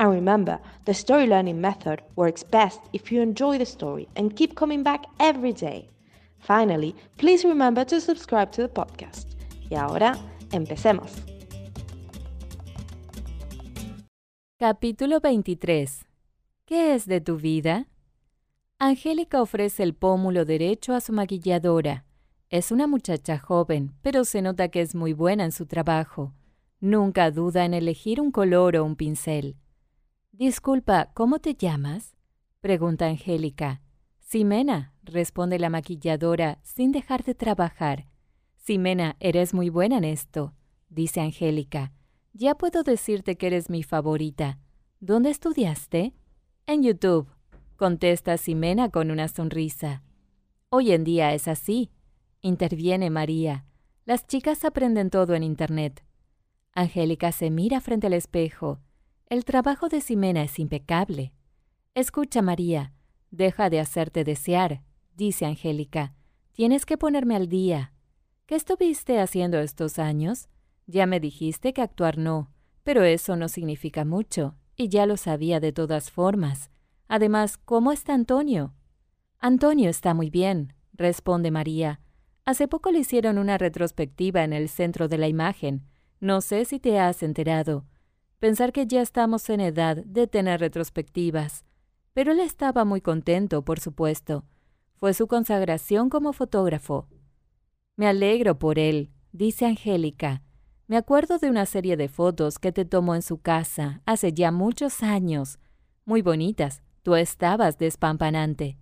And remember, the story learning method works best if you enjoy the story and keep coming back every day. Finally, please remember to subscribe to the podcast. Y ahora, empecemos. Capítulo 23. ¿Qué es de tu vida? Angélica ofrece el pómulo derecho a su maquilladora. Es una muchacha joven, pero se nota que es muy buena en su trabajo. Nunca duda en elegir un color o un pincel. Disculpa, ¿cómo te llamas? pregunta Angélica. Simena, responde la maquilladora sin dejar de trabajar. Simena, eres muy buena en esto, dice Angélica. Ya puedo decirte que eres mi favorita. ¿Dónde estudiaste? En YouTube, contesta Simena con una sonrisa. Hoy en día es así, interviene María. Las chicas aprenden todo en Internet. Angélica se mira frente al espejo el trabajo de Simena es impecable. Escucha, María, deja de hacerte desear, dice Angélica. Tienes que ponerme al día. ¿Qué estuviste haciendo estos años? Ya me dijiste que actuar no, pero eso no significa mucho, y ya lo sabía de todas formas. Además, ¿cómo está Antonio? Antonio está muy bien, responde María. Hace poco le hicieron una retrospectiva en el centro de la imagen. No sé si te has enterado. Pensar que ya estamos en edad de tener retrospectivas. Pero él estaba muy contento, por supuesto. Fue su consagración como fotógrafo. Me alegro por él, dice Angélica. Me acuerdo de una serie de fotos que te tomó en su casa hace ya muchos años. Muy bonitas. Tú estabas despampanante.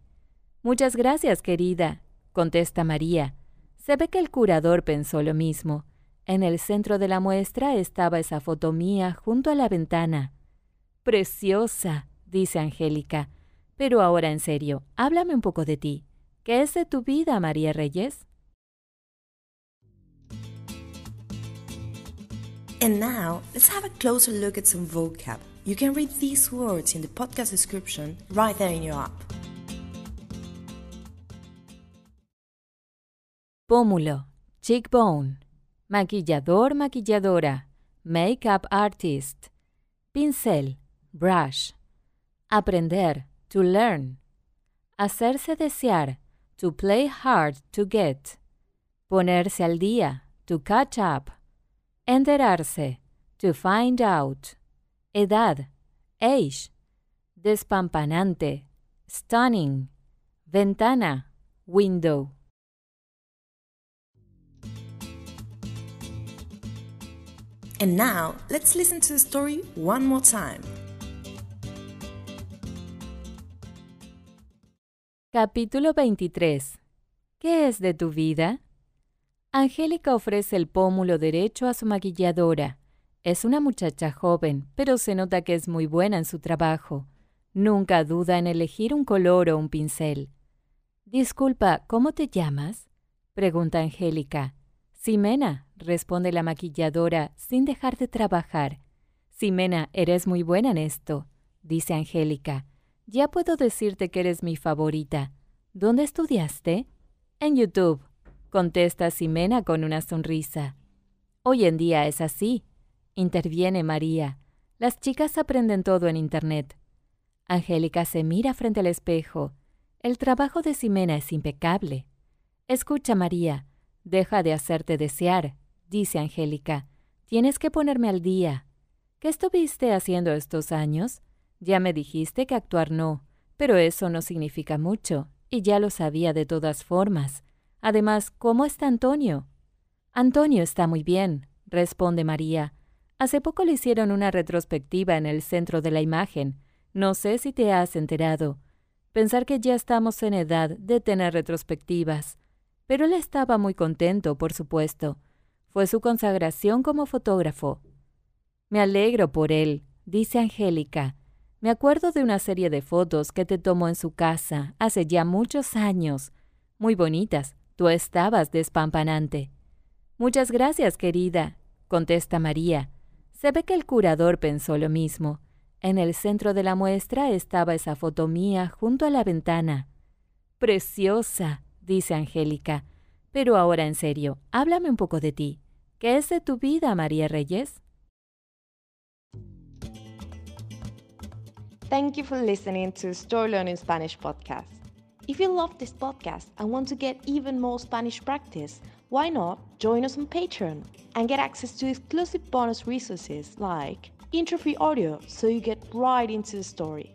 Muchas gracias, querida, contesta María. Se ve que el curador pensó lo mismo. En el centro de la muestra estaba esa foto mía junto a la ventana. Preciosa, dice Angélica. Pero ahora en serio, háblame un poco de ti. ¿Qué es de tu vida, María Reyes? And now, let's have a closer look at some vocab. You can read these words in the podcast description right there in your app. Pómulo, cheekbone. Maquillador, maquilladora, makeup artist, pincel, brush, aprender, to learn, hacerse desear, to play hard to get, ponerse al día, to catch up, enterarse, to find out, edad, age, despampanante, stunning, ventana, window. And now, let's listen to the story one more time. Capítulo 23. ¿Qué es de tu vida? Angélica ofrece el pómulo derecho a su maquilladora. Es una muchacha joven, pero se nota que es muy buena en su trabajo. Nunca duda en elegir un color o un pincel. Disculpa, ¿cómo te llamas? pregunta Angélica. Simena, responde la maquilladora sin dejar de trabajar. Simena, eres muy buena en esto, dice Angélica. Ya puedo decirte que eres mi favorita. ¿Dónde estudiaste? En YouTube, contesta Simena con una sonrisa. Hoy en día es así, interviene María. Las chicas aprenden todo en Internet. Angélica se mira frente al espejo. El trabajo de Simena es impecable. Escucha, María, Deja de hacerte desear, dice Angélica. Tienes que ponerme al día. ¿Qué estuviste haciendo estos años? Ya me dijiste que actuar no, Pero eso no significa mucho, y ya lo sabía de todas formas. Además, ¿cómo está Antonio? Antonio está muy bien, responde María. Hace poco le hicieron una retrospectiva en el centro de la imagen. No sé si te has enterado. Pensar que ya estamos en edad de tener retrospectivas. Pero él estaba muy contento, por supuesto. Fue su consagración como fotógrafo. Me alegro por él, dice Angélica. Me acuerdo de una serie de fotos que te tomó en su casa hace ya muchos años. Muy bonitas. Tú estabas despampanante. Muchas gracias, querida, contesta María. Se ve que el curador pensó lo mismo. En el centro de la muestra estaba esa foto mía junto a la ventana. Preciosa, dice Angélica. Pero ahora en serio, háblame un poco de ti. ¿Qué es de tu vida, María Reyes? Thank you for listening to Story Learning Spanish podcast. If you love this podcast and want to get even more Spanish practice, why not join us on Patreon and get access to exclusive bonus resources like intro-free audio so you get right into the story,